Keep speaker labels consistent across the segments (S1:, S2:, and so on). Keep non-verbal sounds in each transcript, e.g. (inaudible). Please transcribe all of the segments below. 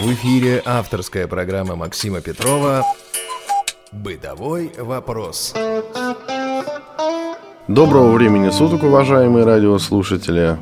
S1: В эфире авторская программа Максима Петрова «Бытовой вопрос».
S2: Доброго времени суток, уважаемые радиослушатели.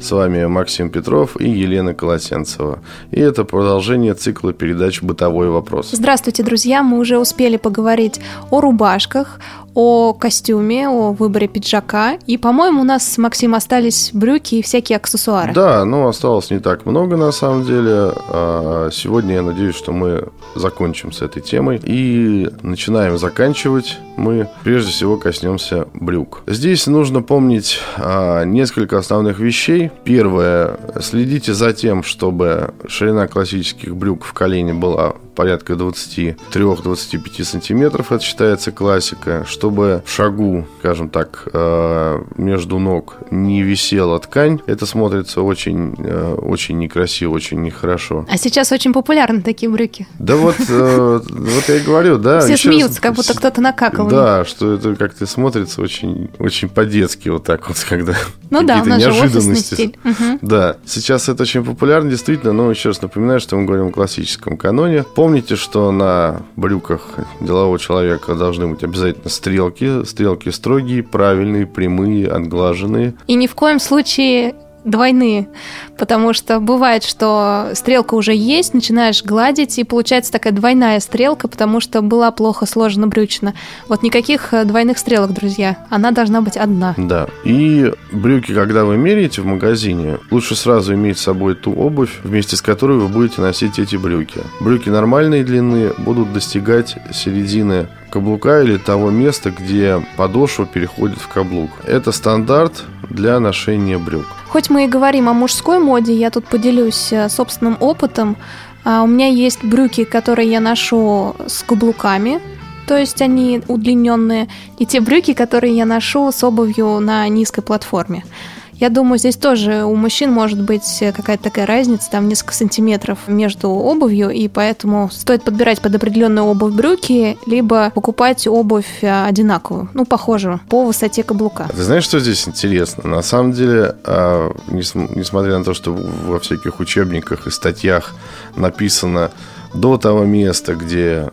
S2: С вами Максим Петров и Елена Колосенцева. И это продолжение цикла передач «Бытовой вопрос».
S3: Здравствуйте, друзья! Мы уже успели поговорить о рубашках, о костюме, о выборе пиджака. И, по-моему, у нас с Максим остались брюки и всякие аксессуары.
S2: Да, но осталось не так много на самом деле. А сегодня я надеюсь, что мы закончим с этой темой. И начинаем заканчивать. Мы прежде всего коснемся брюк. Здесь нужно помнить а, несколько основных вещей. Первое. Следите за тем, чтобы ширина классических брюк в колене была порядка 23-25 сантиметров, это считается классика, чтобы в шагу, скажем так, э, между ног не висела ткань, это смотрится очень, э, очень некрасиво, очень нехорошо.
S3: А сейчас очень популярны такие брюки.
S2: Да вот, э, вот я и говорю, да.
S3: Все смеются, как будто кто-то накакал.
S2: Да, что это как-то смотрится очень, очень по-детски вот так вот, (laughs) когда
S3: ну да, у нас неожиданности. Же стиль.
S2: Да, сейчас это очень популярно, действительно, но еще раз напоминаю, что мы говорим о классическом каноне. Помните, что на брюках делового человека должны быть обязательно стрелки. Стрелки строгие, правильные, прямые, отглаженные.
S3: И ни в коем случае двойные, потому что бывает, что стрелка уже есть, начинаешь гладить, и получается такая двойная стрелка, потому что была плохо сложена брючина. Вот никаких э, двойных стрелок, друзья, она должна быть одна.
S2: Да, и брюки, когда вы меряете в магазине, лучше сразу иметь с собой ту обувь, вместе с которой вы будете носить эти брюки. Брюки нормальной длины будут достигать середины каблука или того места, где подошва переходит в каблук. Это стандарт для ношения брюк.
S3: Хоть мы и говорим о мужской моде, я тут поделюсь э, собственным опытом. А, у меня есть брюки, которые я ношу с каблуками, то есть они удлиненные, и те брюки, которые я ношу с обувью на низкой платформе. Я думаю, здесь тоже у мужчин может быть какая-то такая разница, там несколько сантиметров между обувью, и поэтому стоит подбирать под определенную обувь брюки, либо покупать обувь э, одинаковую, ну, похожую, по высоте каблука.
S2: Ты знаешь, что здесь интересно? На самом деле, а, несмотря на то, что во всяких учебниках и статьях написано до того места, где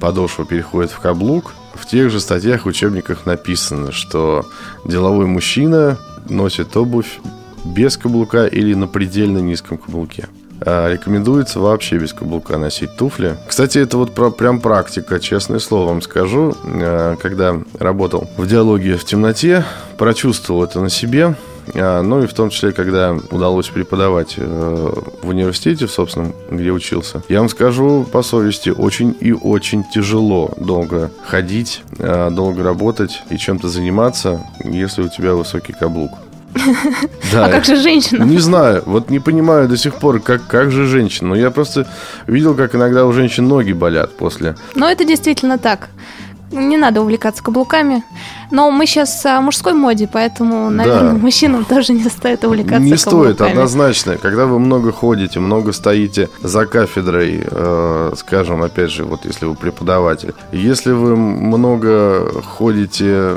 S2: подошва переходит в каблук, в тех же статьях, учебниках написано, что деловой мужчина носит обувь без каблука или на предельно низком каблуке. А рекомендуется вообще без каблука носить туфли. Кстати, это вот про, прям практика, честное слово вам скажу. А, когда работал в диалоге в темноте, прочувствовал это на себе. А, ну и в том числе, когда удалось преподавать э, в университете, в собственном, где учился. Я вам скажу по совести, очень и очень тяжело долго ходить, э, долго работать и чем-то заниматься, если у тебя высокий каблук. (laughs)
S3: Да. А как же женщина?
S2: Не знаю, вот не понимаю до сих пор, как, как же женщина. Но я просто видел, как иногда у женщин ноги болят после.
S3: Но это действительно так. Не надо увлекаться каблуками. Но мы сейчас о мужской моде, поэтому, наверное, да. мужчинам (laughs) тоже не стоит увлекаться
S2: Не стоит, однозначно. Когда вы много ходите, много стоите за кафедрой, э, скажем, опять же, вот если вы преподаватель, если вы много ходите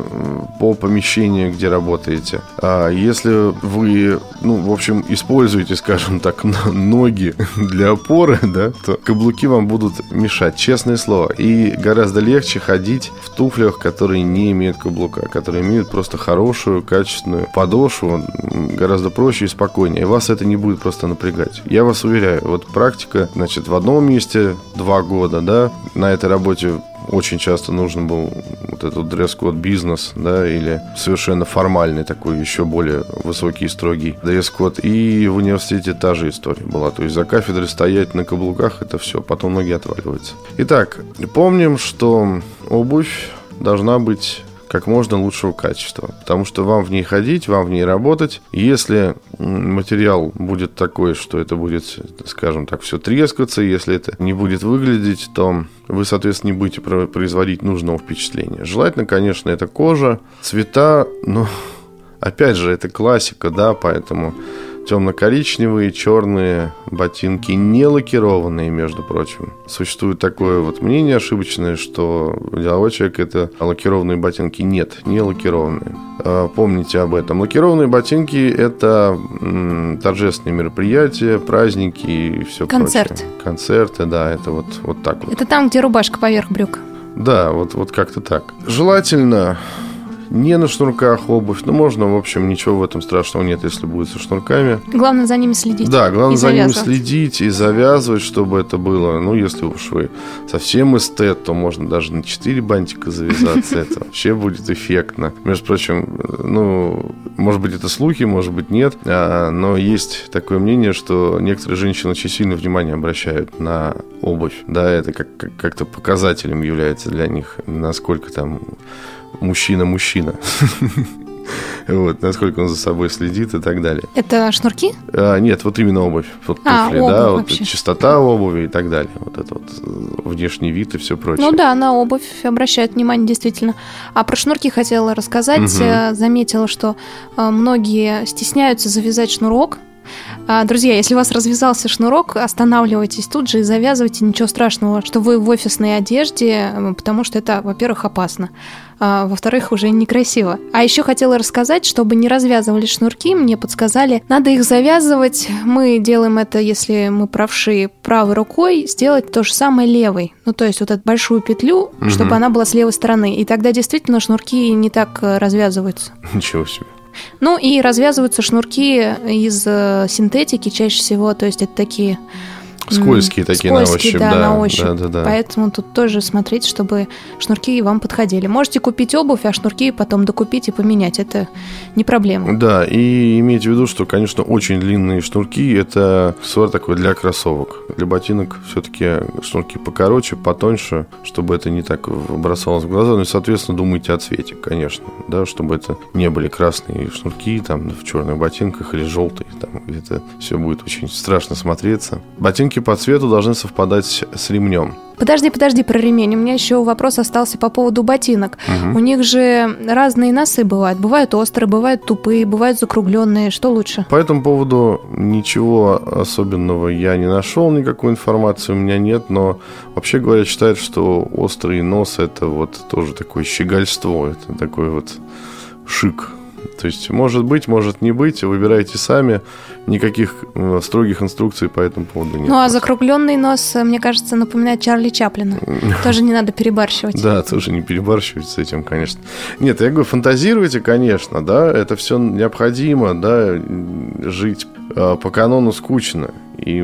S2: по помещению, где работаете, а если вы, ну, в общем, используете, скажем так, (laughs) ноги для опоры, (laughs) да, то каблуки вам будут мешать, честное слово. И гораздо легче ходить в туфлях, которые не имеют каблука, которые имеют просто хорошую, качественную подошву, гораздо проще и спокойнее. И вас это не будет просто напрягать. Я вас уверяю, вот практика, значит, в одном месте два года, да, на этой работе очень часто нужен был вот этот дресс-код бизнес, да, или совершенно формальный такой, еще более высокий и строгий дресс-код. И в университете та же история была. То есть за кафедрой стоять на каблуках, это все, потом ноги отваливаются. Итак, помним, что обувь должна быть как можно лучшего качества. Потому что вам в ней ходить, вам в ней работать. Если материал будет такой, что это будет, скажем так, все трескаться, если это не будет выглядеть, то вы, соответственно, не будете производить нужного впечатления. Желательно, конечно, это кожа, цвета, но опять же, это классика, да, поэтому темно-коричневые, черные ботинки, не лакированные, между прочим. Существует такое вот мнение ошибочное, что деловой человек это лакированные ботинки. Нет, не лакированные. А, помните об этом. Лакированные ботинки это торжественные мероприятия, праздники и все
S3: Концерт.
S2: прочее. Концерты, да, это вот, вот так вот.
S3: Это там, где рубашка поверх брюк.
S2: Да, вот, вот как-то так. Желательно не на шнурках обувь. Ну, можно, в общем, ничего в этом страшного нет, если будет со шнурками.
S3: Главное за ними следить.
S2: Да, главное за ними следить и завязывать, чтобы это было. Ну, если уж вы совсем эстет, то можно даже на 4 бантика завязаться. (laughs) Это вообще будет эффектно. Между прочим, ну, может быть, это слухи, может быть, нет. а, Но есть такое мнение, что некоторые женщины очень сильно внимание обращают на обувь. Да, это как- как- как-то показателем является для них, насколько там мужчина-мужчина. (laughs) Вот, насколько он за собой следит и так далее.
S3: Это шнурки?
S2: А, нет, вот именно обувь. Вот
S3: А,
S2: туфли,
S3: обувь
S2: да, вот чистота обуви и так далее. Вот это вот э, внешний вид и все прочее.
S3: Ну да, на обувь обращают внимание, действительно. А про шнурки хотела рассказать. Э, Заметила, что э, многие стесняются завязать шнурок. А, Друзья, если у вас развязался шнурок, останавливайтесь тут же и завязывайте. Ничего страшного, что вы в офисной одежде, потому что это, во-первых, опасно. А, во-вторых, уже некрасиво. А еще хотела рассказать, чтобы не развязывали шнурки, мне подсказали, надо их завязывать. Мы делаем это, если мы правши правой рукой, сделать то же самое левой. Ну, то есть вот эту большую петлю,
S2: Мгм.
S3: чтобы она была с левой стороны. И тогда действительно шнурки не так э, развязываются.
S2: Ничего себе.
S3: Ну и развязываются шнурки из э, синтетики чаще всего, то есть это такие
S2: Скользкие такие на
S3: скользкие,
S2: ощупь.
S3: да,
S2: Да,
S3: на ощупь.
S2: Да, да, да.
S3: Поэтому тут тоже смотреть, чтобы шнурки вам подходили. Можете купить обувь, а шнурки потом докупить и поменять. Это не проблема.
S2: Да, и имейте в виду, что, конечно, очень длинные шнурки – это аксессуар такой для кроссовок. Для ботинок все-таки шнурки покороче, потоньше, чтобы это не так бросалось в глаза. Ну и, соответственно, думайте о цвете, конечно, да, чтобы это не были красные шнурки там в черных ботинках или желтые, там где-то все будет очень страшно смотреться. Ботинки по цвету должны совпадать с- ремнем.
S3: Подожди, подожди про ремень. У меня еще вопрос остался по поводу ботинок. У них же разные носы бывают. Бывают острые, бывают тупые, бывают закругленные. Что лучше?
S2: По этому поводу ничего особенного я не нашел, никакой информации у меня нет, но вообще говоря, считают, что острый нос это вот тоже такое щегольство, это такой вот шик. То есть может быть, может не быть, выбирайте сами, никаких э, строгих инструкций по этому поводу нет.
S3: Ну, а закругленный нос, э, мне кажется, напоминает Чарли Чаплина. (laughs) Тоже не надо перебарщивать.
S2: Да, тоже не перебарщивать с этим, конечно. Нет, я говорю, фантазируйте, конечно, да, это все необходимо, да, жить по канону скучно. И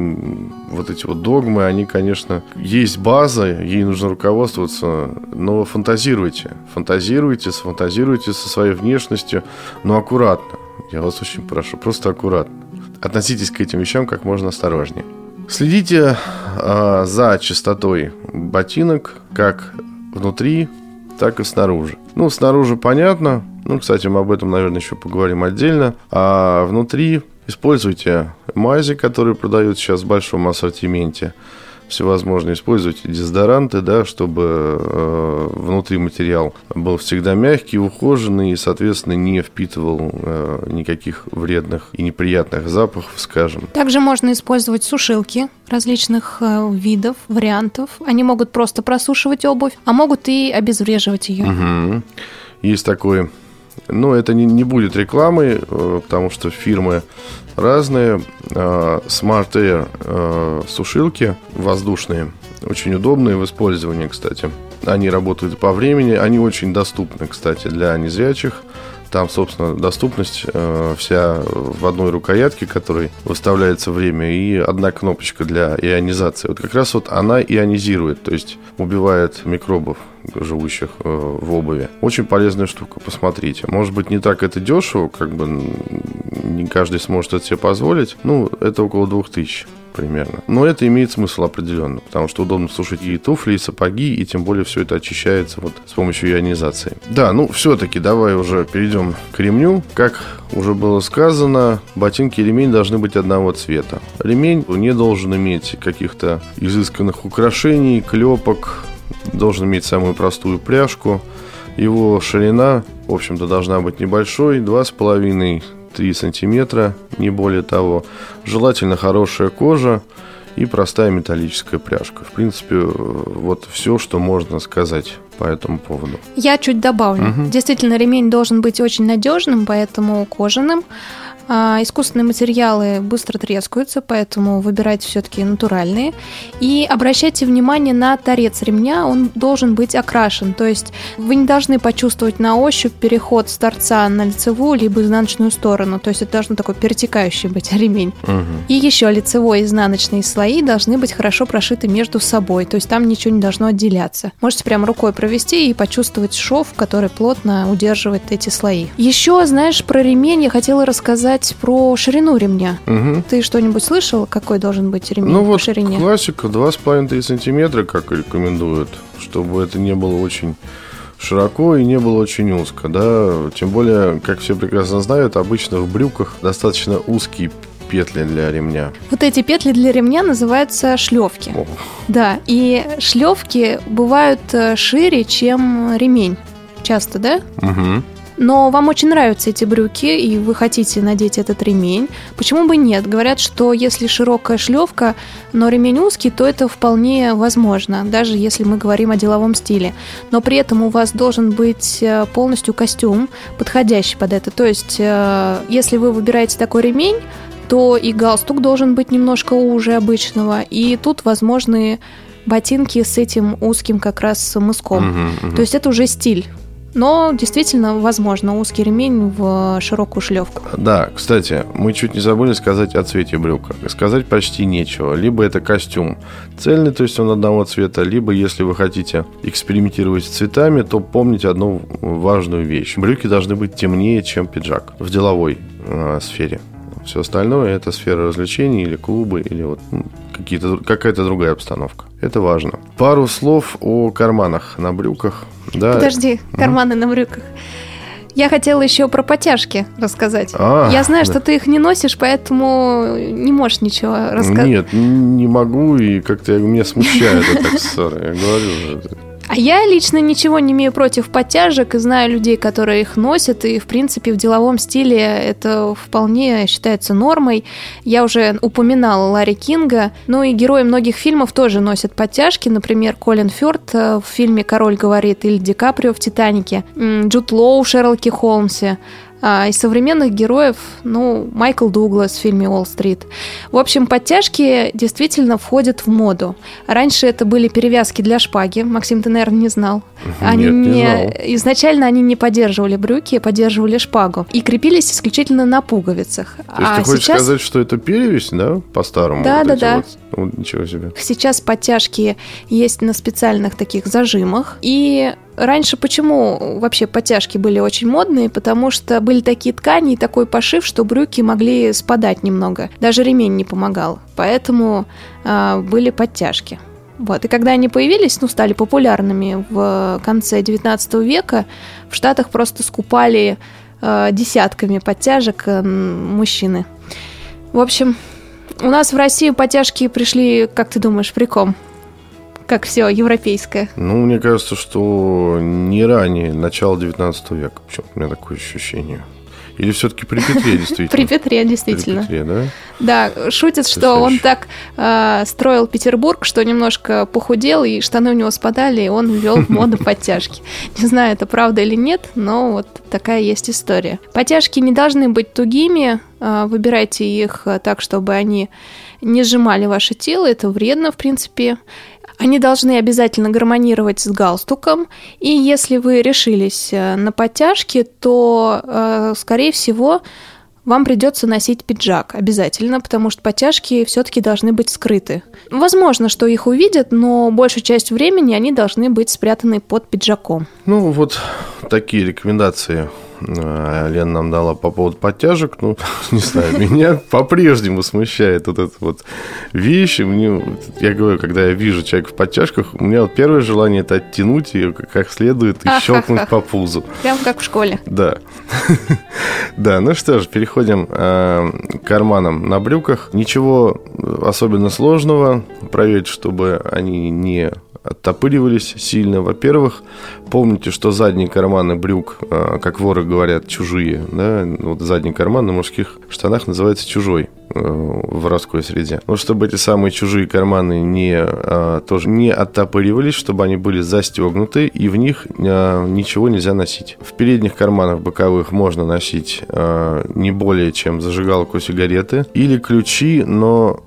S2: вот эти вот догмы, они, конечно, есть база, ей нужно руководствоваться, но фантазируйте, фантазируйте, сфантазируйте со своей внешностью, но аккуратно. Я вас очень прошу, просто аккуратно. Относитесь к этим вещам как можно осторожнее. Следите а, за чистотой ботинок, как внутри, так и снаружи. Ну, снаружи понятно. Ну, кстати, мы об этом, наверное, еще поговорим отдельно. А внутри используйте мази, которые продают сейчас в большом ассортименте. Всевозможные используйте дезодоранты, да, чтобы э, внутри материал был всегда мягкий, ухоженный и, соответственно, не впитывал э, никаких вредных и неприятных запахов, скажем.
S3: Также можно использовать сушилки различных э, видов, вариантов. Они могут просто просушивать обувь, а могут и обезвреживать ее.
S2: Мгм. Есть такой... Ну, это не, не будет рекламой, э, потому что фирмы разные. Э, Smart Air э, сушилки воздушные, очень удобные в использовании, кстати. Они работают по времени, они очень доступны, кстати, для незрячих. Там, собственно, доступность э, вся в одной рукоятке, которой выставляется время, и одна кнопочка для ионизации. Вот как раз вот она ионизирует, то есть убивает микробов, живущих э, в обуви. Очень полезная штука, посмотрите. Может быть, не так это дешево, как бы не каждый сможет это себе позволить. Ну, это около 2000 примерно. Но это имеет смысл определенно, потому что удобно сушить и туфли, и сапоги, и тем более все это очищается вот с помощью ионизации. Да, ну все-таки давай уже перейдем к ремню. Как уже было сказано, ботинки и ремень должны быть одного цвета. Ремень не должен иметь каких-то изысканных украшений, клепок, должен иметь самую простую пряжку. Его ширина, в общем-то, должна быть небольшой, 2,5 3 сантиметра, не более того. Желательно хорошая кожа и простая металлическая пряжка. В принципе, э, вот все, что можно сказать по этому поводу.
S3: Я чуть добавлю. Угу. Действительно, ремень должен быть очень надежным, поэтому кожаным. А, искусственные материалы быстро трескаются, поэтому выбирайте все-таки натуральные. И обращайте внимание на торец ремня, он должен быть окрашен. То есть вы не должны почувствовать на ощупь переход с торца на лицевую либо изнаночную сторону. То есть это должен такой перетекающий быть (laughs) ремень. Угу. И еще лицевой и изнаночные слои должны быть хорошо прошиты между собой. То есть там ничего не должно отделяться. Можете прям рукой провести и почувствовать шов, который плотно удерживает эти слои. Еще, знаешь, про ремень я хотела рассказать сказать про ширину ремня. Угу. Ты что-нибудь слышал, какой должен быть ремень
S2: ну, вот
S3: ширине?
S2: классика 2,5-3 сантиметра, как рекомендуют, чтобы это не было очень широко и не было очень узко, да. Тем более, как все прекрасно знают, обычно в брюках достаточно узкие петли для ремня.
S3: Вот эти петли для ремня называются шлевки. О. Да, и шлевки бывают э, шире, чем ремень. Часто, да? Угу но вам очень нравятся эти брюки, и вы хотите надеть этот ремень, почему бы нет? Говорят, что если широкая шлевка, но ремень узкий, то это вполне возможно, даже если мы говорим о деловом стиле. Но при этом у вас должен быть э, полностью костюм, подходящий под это. То есть, э, если вы выбираете такой ремень, то и галстук должен быть немножко уже обычного, и тут возможны ботинки с этим узким как раз мыском. Угу, угу. То есть это уже стиль. Но действительно, возможно, узкий ремень в широкую шлевку.
S2: Да, кстати, мы чуть не забыли сказать о цвете брюка. Сказать почти нечего. Либо это костюм цельный, то есть он одного цвета, либо если вы хотите экспериментировать с цветами, то помните одну важную вещь. Брюки должны быть темнее, чем пиджак в деловой э, сфере. Все остальное это сфера развлечений или клубы, или вот ну, какая-то другая обстановка. Это важно. Пару слов о карманах на брюках.
S3: Да. Подожди, карманы mm. на брюках. Я хотела еще про потяжки рассказать. А, я знаю, да. что ты их не носишь, поэтому не можешь ничего рассказать.
S2: Нет, не могу, и как-то меня смущает (laughs) эта ссора. Я говорю,
S3: а я лично ничего не имею против подтяжек и знаю людей, которые их носят, и, в принципе, в деловом стиле это вполне считается нормой. Я уже упоминала Ларри Кинга, ну и герои многих фильмов тоже носят подтяжки, например, Колин Фёрд в фильме «Король говорит» или Ди Каприо в «Титанике», Джуд Лоу в «Шерлоке Холмсе», а из современных героев, ну, Майкл Дуглас в фильме «Уолл-стрит». В общем, подтяжки действительно входят в моду. Раньше это были перевязки для шпаги. Максим, ты, наверное, не знал.
S2: Они Нет, не, не знал.
S3: Изначально они не поддерживали брюки, а поддерживали шпагу. И крепились исключительно на пуговицах.
S2: То есть а ты хочешь сейчас... сказать, что это перевязь, да, по-старому?
S3: Да, вот да, да. Вот...
S2: Вот, ничего себе.
S3: Сейчас подтяжки есть на специальных таких зажимах. И Раньше почему вообще подтяжки были очень модные? Потому что были такие ткани и такой пошив, что брюки могли спадать немного. Даже ремень не помогал. Поэтому э, были подтяжки. Вот. И когда они появились, ну, стали популярными в конце 19 века, в Штатах просто скупали э, десятками подтяжек э, мужчины. В общем, у нас в России подтяжки пришли, как ты думаешь, при ком? как все европейское?
S2: Ну, мне кажется, что не ранее, начало 19 века. Почему-то у меня такое ощущение. Или все-таки при Петре (laughs) действительно?
S3: При Петре, действительно.
S2: При Петре, да?
S3: Да, шутят, что он так э, строил Петербург, что немножко похудел, и штаны у него спадали, и он ввел моду подтяжки. Не знаю, это правда или нет, но вот такая есть история. Подтяжки не должны быть тугими, выбирайте их так, чтобы они не сжимали ваше тело, это вредно, в принципе. Они должны обязательно гармонировать с галстуком. И если вы решились э, на подтяжки, то, э, скорее всего, вам придется носить пиджак обязательно, потому что подтяжки все-таки должны быть скрыты. Возможно, что их увидят, но большую часть времени они должны быть спрятаны под пиджаком.
S2: Ну, вот такие рекомендации Э, Лена нам дала по поводу подтяжек. Ну, (laughs) не знаю, меня по-прежнему смущает вот эта вот вещь. Мне, я говорю, когда я вижу человека в подтяжках, у меня вот первое желание это оттянуть ее как следует и (laughs) щелкнуть по пузу.
S3: Прям как в школе.
S2: Да. (laughs) Да, ну что ж, переходим э, к карманам на брюках. Ничего особенно сложного. Проверить, чтобы они не оттопыривались сильно. Во-первых, помните, что задние карманы брюк, э, как воры говорят, чужие. Да? Вот задний карман на мужских штанах называется чужой в воровской среде. Но чтобы эти самые чужие карманы не, а, тоже не оттопыривались, чтобы они были застегнуты, и в них а, ничего нельзя носить. В передних карманах боковых можно носить не более чем зажигалку сигареты или ключи, но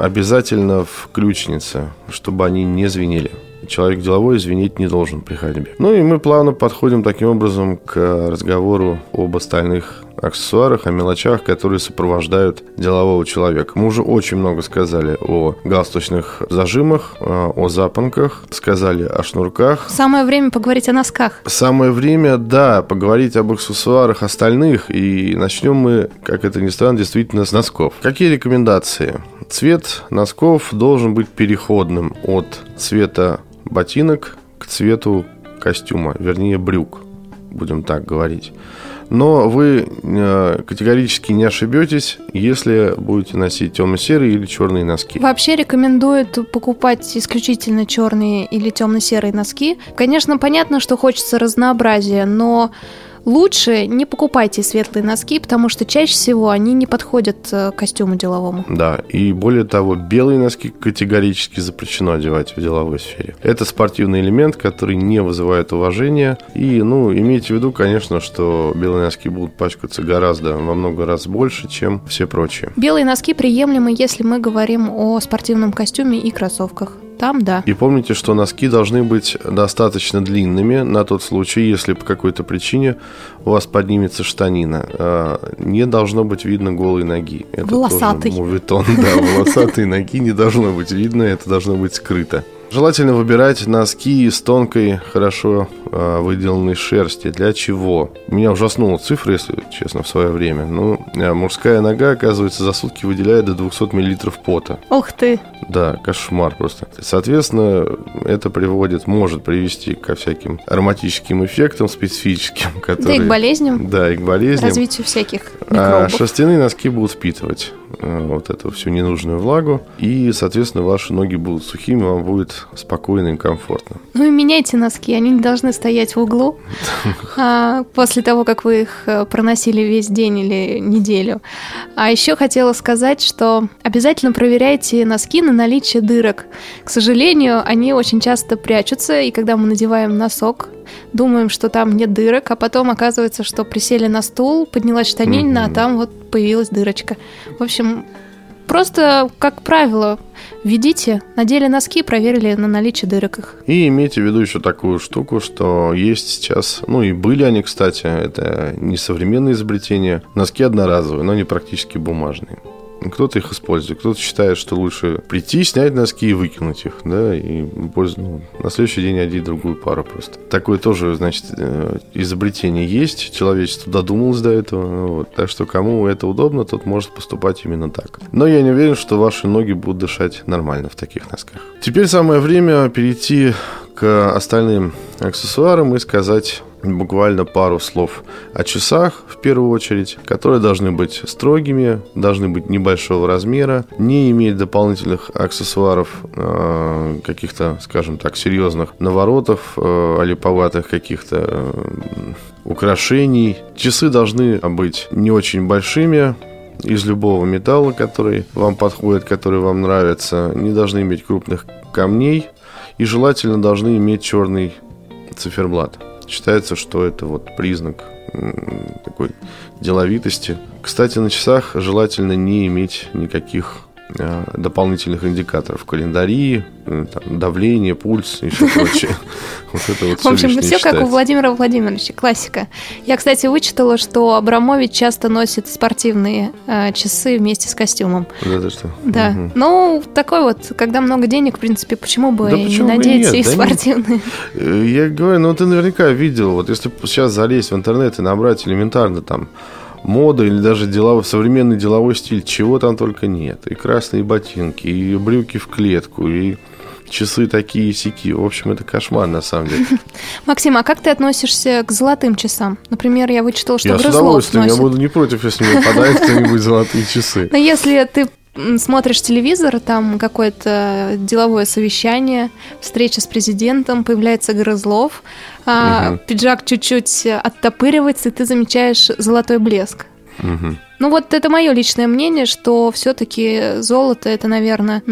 S2: обязательно в ключнице, чтобы они не звенели человек деловой звенеть не должен при ходьбе. Ну и мы плавно подходим таким образом к разговору об остальных аксессуарах, о мелочах, которые сопровождают делового человека. Мы уже очень много сказали о галстучных зажимах, э, о запонках, сказали о шнурках.
S3: Самое время поговорить о носках.
S2: Самое время, да, поговорить об аксессуарах остальных. И начнем мы, как это ни странно, действительно с носков. Какие рекомендации? Цвет носков должен быть переходным от цвета ботинок к цвету костюма, вернее брюк, будем так говорить. Но вы э, категорически не ошибетесь, если будете носить темно-серые или черные носки.
S3: Вообще рекомендуют покупать исключительно черные или темно-серые носки. Конечно, понятно, что хочется разнообразия, но лучше не покупайте светлые носки, потому что чаще всего они не подходят э, к костюму деловому.
S2: Да, и более того, белые носки категорически запрещено одевать в деловой сфере. Это спортивный элемент, который не вызывает уважения. И, ну, имейте в виду, конечно, что белые носки будут пачкаться гораздо, во много раз больше, чем все прочие.
S3: Белые носки приемлемы, если мы говорим о спортивном костюме и кроссовках. Там да.
S2: И помните, что носки должны быть достаточно длинными на тот случай, если по какой-то причине у вас поднимется штанина. А, не должно быть видно голой ноги.
S3: Это Волосатый.
S2: Тоже мувитон, да, волосатые ноги не должно быть видно, это должно быть скрыто. Желательно выбирать носки из тонкой, хорошо выделанной шерсти. Для чего? Меня ужаснула цифра, если честно, в свое время. Ну, э, мужская нога, оказывается, за сутки выделяет до 200 мл пота.
S3: Ух ты!
S2: Да, кошмар просто. Соответственно, это приводит, может привести ко всяким ароматическим эффектам специфическим, которые... (laughs)
S3: Да и к болезням.
S2: Да, и к болезням.
S3: Развитию всяких
S2: а микробов. А шерстяные носки будут впитывать э, вот эту всю ненужную влагу, и, соответственно, ваши ноги будут сухими, вам будет спокойно и комфортно.
S3: Ну и меняйте носки, они не должны стоять в углу (laughs) а, после того, как вы их э, проносили весь день или неделю. А еще хотела сказать, что обязательно проверяйте носки на наличие дырок. К сожалению, они очень часто прячутся, и когда мы надеваем носок, думаем, что там нет дырок, а потом оказывается, что присели на стул, поднялась штанина, mm-hmm. а там вот появилась дырочка. В общем, Просто, как правило, введите, надели носки, проверили на наличие дырок их.
S2: И имейте в виду еще такую штуку, что есть сейчас, ну и были они, кстати, это не современные изобретения, носки одноразовые, но они практически бумажные. Кто-то их использует, кто-то считает, что лучше прийти, снять носки и выкинуть их, да, и ну, на следующий день одеть другую пару просто. Такое тоже, значит, э, изобретение есть, человечество додумалось до этого, вот, так что кому это удобно, тот может поступать именно так. Но я не уверен, что ваши ноги будут дышать нормально в таких носках. Теперь самое время перейти к остальным аксессуарам и сказать буквально пару слов о часах, в первую очередь, которые должны быть строгими, должны быть небольшого размера, не иметь дополнительных аксессуаров, э, каких-то, скажем так, серьезных наворотов, э, олиповатых каких-то э, украшений. Часы должны быть не очень большими, из любого металла, который вам подходит, который вам нравится, не должны иметь крупных камней и желательно должны иметь черный циферблат. Считается, что это вот признак такой деловитости. Кстати, на часах желательно не иметь никаких дополнительных индикаторов календари, э, там, давление, пульс и все прочее. (laughs)
S3: Вот это вот В общем, все как у Владимира Владимировича, классика. Я, кстати, вычитала, что Абрамович часто носит спортивные э, часы вместе с костюмом.
S2: Да, да что?
S3: Да. Ну, такой вот, когда много денег, в принципе, почему бы не надеть и спортивные?
S2: Я говорю, ну ты наверняка видел, вот если сейчас залезть в интернет и набрать элементарно там мода или даже деловой, современный деловой стиль, чего там только нет. И красные ботинки, и брюки в клетку, и часы такие сики. В общем, это кошмар на самом деле. (laughs)
S3: Максим, а как ты относишься к золотым часам? Например, я вычитал, что
S2: Я с удовольствием, носит. я буду не против, если мне (laughs) подарят кто-нибудь золотые часы.
S3: Но если ты смотришь телевизор, там какое-то деловое совещание, встреча с президентом, появляется Грызлов, угу. пиджак чуть-чуть оттопыривается, и ты замечаешь золотой блеск. Угу. Ну вот это мое личное мнение, что все-таки золото это, наверное,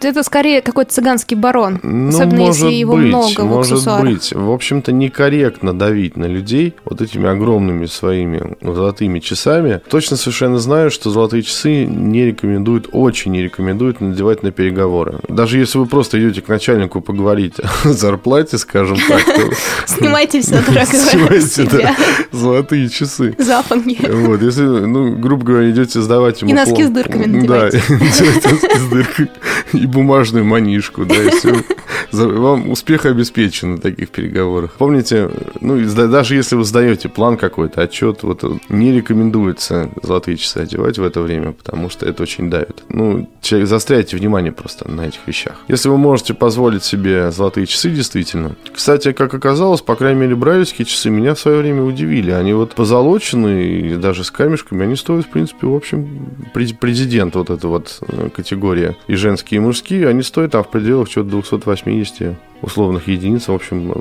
S3: это скорее какой-то цыганский барон,
S2: ну,
S3: особенно если его
S2: быть,
S3: много в
S2: может
S3: аксессуарах.
S2: быть. В общем-то, некорректно давить на людей вот этими огромными своими золотыми часами. Точно совершенно знаю, что золотые часы не рекомендуют, очень не рекомендуют надевать на переговоры. Даже если вы просто идете к начальнику поговорить о зарплате, скажем так, то... (laughs)
S3: Снимайте все, дорогое, (laughs)
S2: Снимайте, золотые часы.
S3: Запонки.
S2: Вот, если, ну, ну, грубо говоря, идете сдавать ему...
S3: И носки с дырками надевайте.
S2: Да, носки (laughs) с дыркой и бумажную манишку, да, и все. Вам успех обеспечен на таких переговорах. Помните, ну, даже если вы сдаете план какой-то, отчет, вот не рекомендуется золотые часы одевать в это время, потому что это очень давит. Ну, застряйте внимание просто на этих вещах. Если вы можете позволить себе золотые часы, действительно. Кстати, как оказалось, по крайней мере, брайлевские часы меня в свое время удивили. Они вот позолоченные, даже с камешками, они стоят, в принципе, в общем, президент вот эта вот э, категория, и женские, и мужские, они стоят там в пределах что-то 280 условных единиц, в общем,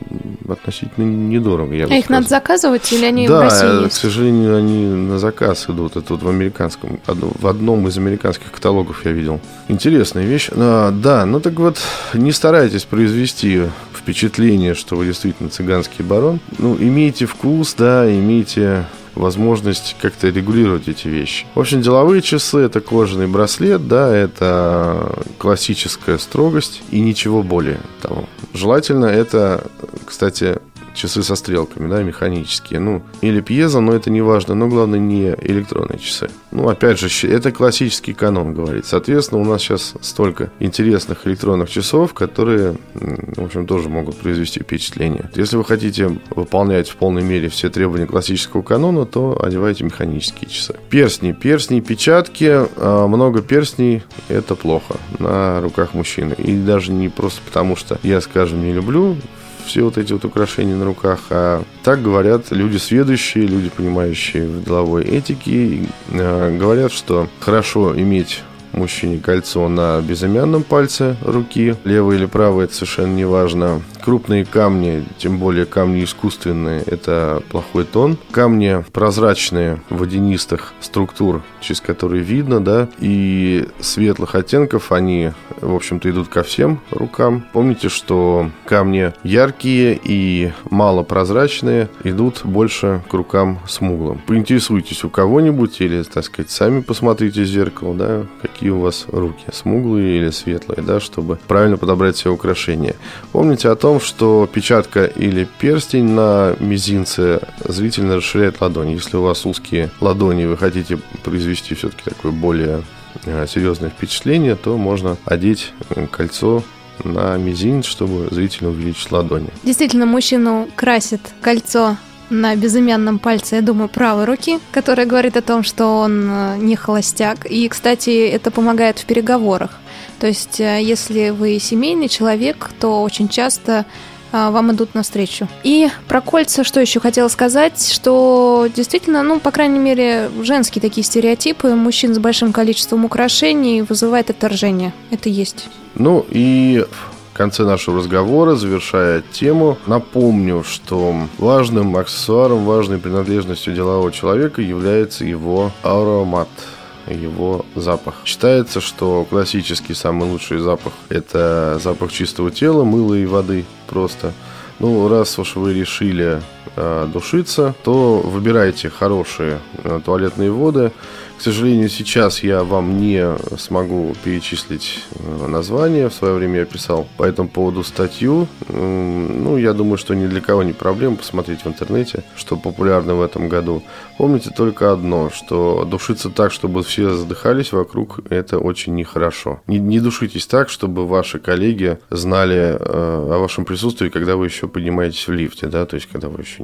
S2: относительно недорого. Я
S3: а их сказал. надо заказывать или они
S2: да,
S3: в России
S2: есть?
S3: к
S2: сожалению, они на заказ идут. Это вот в американском, в одном из американских каталогов я видел. Интересная вещь. А, да, ну так вот, не старайтесь произвести впечатление, что вы действительно цыганский барон. Ну, имейте вкус, да, имейте возможность как-то регулировать эти вещи. В общем, деловые часы это кожаный браслет, да, это классическая строгость и ничего более того. Желательно это, кстати, часы со стрелками, да, механические. Ну, или пьеза, но это не важно. Но главное не электронные часы. Ну, опять же, это классический канон, говорит. Соответственно, у нас сейчас столько интересных электронных часов, которые, в общем, тоже могут произвести впечатление. Если вы хотите выполнять в полной мере все требования классического канона, то одевайте механические часы. Перстни. Перстни, печатки. А, много перстней – это плохо на руках мужчины. И даже не просто потому, что я, скажем, не люблю все вот эти вот украшения на руках, а так говорят люди сведущие, люди, понимающие в деловой этике, э, говорят, что хорошо иметь мужчине кольцо на безымянном пальце руки, левое или правое, это совершенно не важно. Крупные камни, тем более камни искусственные, это плохой тон. Камни прозрачные, водянистых структур, через которые видно, да, и светлых оттенков, они, в общем-то, идут ко всем рукам. Помните, что камни яркие и малопрозрачные идут больше к рукам смуглым. Поинтересуйтесь у кого-нибудь или, так сказать, сами посмотрите в зеркало, да, какие у вас руки, смуглые или светлые, да, чтобы правильно подобрать все украшения. Помните о том, что печатка или перстень на мизинце зрительно расширяет ладони. Если у вас узкие ладони, вы хотите произвести все-таки такое более э, серьезное впечатление, то можно одеть э, кольцо на мизинец, чтобы зрительно увеличить ладони.
S3: Действительно, мужчину красит кольцо на безымянном пальце, я думаю, правой руки, которая говорит о том, что он э, не холостяк. И, кстати, это помогает в переговорах. То есть, э, если вы семейный человек, то очень часто э, вам идут навстречу. И про кольца, что еще хотела сказать, что действительно, ну, по крайней мере, женские такие стереотипы, мужчин с большим количеством украшений вызывает отторжение. Это есть.
S2: Ну и конце нашего разговора, завершая тему, напомню, что важным аксессуаром, важной принадлежностью делового человека является его аромат – его запах. Считается, что классический самый лучший запах – это запах чистого тела, мыла и воды просто. Ну, раз уж вы решили душиться, то выбирайте хорошие э, туалетные воды. К сожалению, сейчас я вам не смогу перечислить э, название. В свое время я писал по этому поводу статью. Ну, я думаю, что ни для кого не проблема посмотреть в интернете, что популярно в этом году. Помните только одно, что душиться так, чтобы все задыхались вокруг, это очень нехорошо. Не, не душитесь так, чтобы ваши коллеги знали э, о вашем присутствии, когда вы еще поднимаетесь в лифте, да, то есть когда вы еще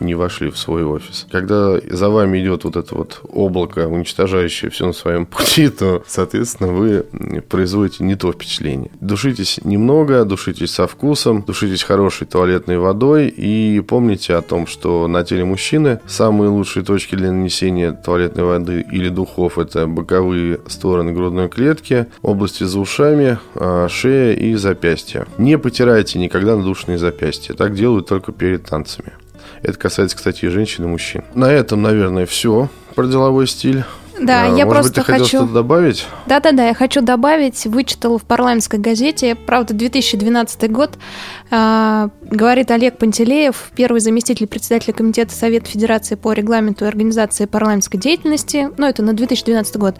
S2: не вошли в свой офис. Когда за вами идет вот это вот облако уничтожающее все на своем (laughs) пути, то, соответственно, вы производите не то впечатление. Душитесь немного, душитесь со вкусом, душитесь хорошей туалетной водой и помните о том, что на теле мужчины самые лучшие точки для нанесения туалетной воды или духов – это боковые стороны грудной клетки, области за ушами, а, шея и запястья. Не потирайте никогда надушенные запястья. Так делают только перед танцами. Это касается, кстати, и женщин, и мужчин. На этом, наверное, все про деловой стиль.
S3: Да,
S2: А,
S3: я
S2: Может
S3: просто
S2: быть, ты
S3: хочу...
S2: что-то добавить?
S3: Да-да-да, я хочу добавить, вычитала в парламентской газете, правда, 2012 год, а, говорит Олег Пантелеев, первый заместитель председателя Комитета Совета Федерации по регламенту и организации парламентской деятельности, ну, это на 2012 год.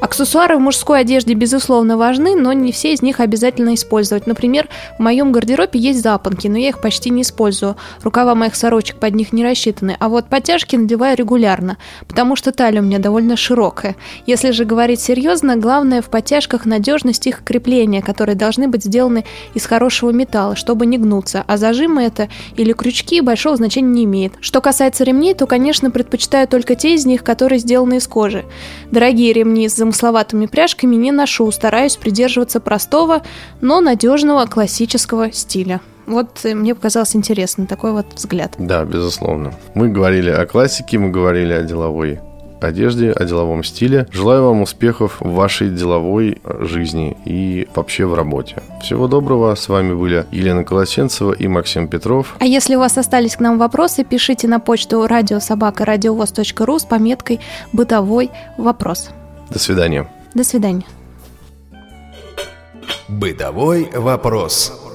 S3: Аксессуары в мужской одежде, безусловно, важны, но не все из них обязательно использовать. Например, в моем гардеробе есть запонки, но я их почти не использую. Рукава моих сорочек под них не рассчитаны, а вот подтяжки надеваю регулярно, потому что талия у меня довольно широкая. Если же говорить серьезно, главное в подтяжках надежность их крепления, которые должны быть сделаны из хорошего металла, чтобы не гнуться, а зажимы это или крючки большого значения не имеет. Что касается ремней, то, конечно, предпочитаю только те из них, которые сделаны из кожи. Дорогие ремни с замысловатыми пряжками не ношу, стараюсь придерживаться простого, но надежного классического стиля. Вот э, мне показалось интересно такой вот взгляд.
S2: Да, безусловно. Мы говорили о классике, мы говорили о деловой одежде, о деловом стиле. Желаю вам успехов в вашей деловой жизни и вообще в работе. Всего доброго. С вами были Елена Колосенцева и Максим Петров.
S3: А если у вас остались к нам вопросы, пишите на почту радиособака.радиовоз.ру с пометкой «Бытовой вопрос».
S2: До свидания.
S3: До свидания.
S1: Бытовой вопрос.